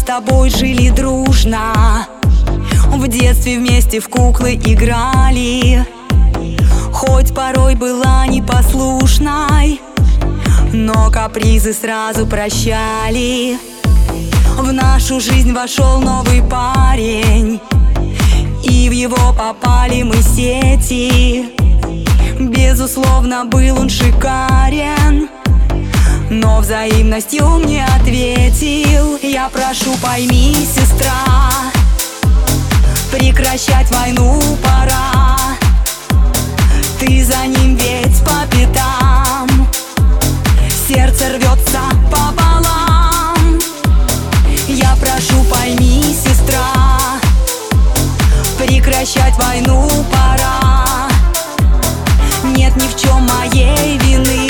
с тобой жили дружно. В детстве вместе в куклы играли. Хоть порой была непослушной Но капризы сразу прощали. В нашу жизнь вошел новый парень И в его попали мы сети. Безусловно, был он шикарен но взаимностью мне ответил. Я прошу, пойми, сестра Прекращать войну пора. Ты за ним ведь по пятам. Сердце рвется пополам. Я прошу, пойми, сестра Прекращать войну пора. Нет ни в чем моей вины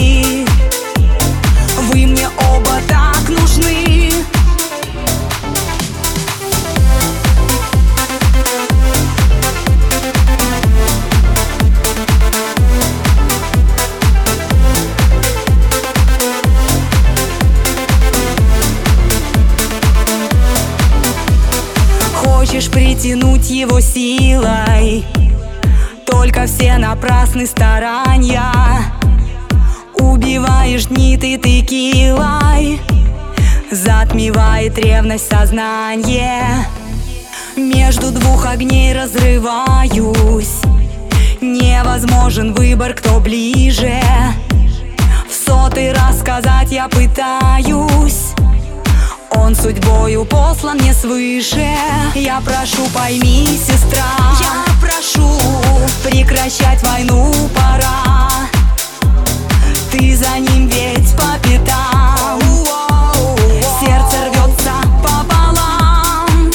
Хочешь притянуть его силой. Только все напрасны старания. Убиваешь дни ты текилой. Затмевает ревность сознание. Между двух огней разрываюсь. Невозможен выбор, кто ближе. В сотый раз сказать я пытаюсь Он судьбою послан мне свыше. Я прошу, пойми, сестра Я прошу прекращать войну пора. Ты за ним ведь по пятам. Сердце рвется пополам.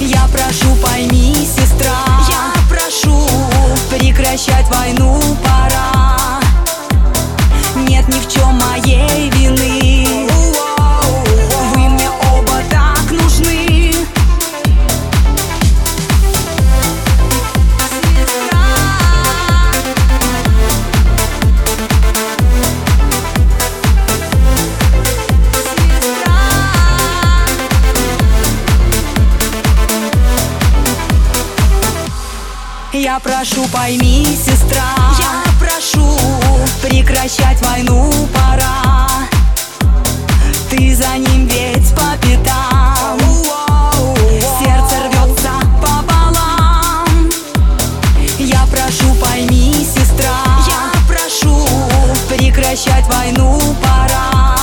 Я прошу, пойми, сестра Я прошу прекращать войну пора Я прошу, пойми, сестра. Я прошу прекращать войну пора. Ты за ним ведь по пятам. Сердце рвется пополам. Я прошу, пойми, сестра. Я прошу прекращать войну пора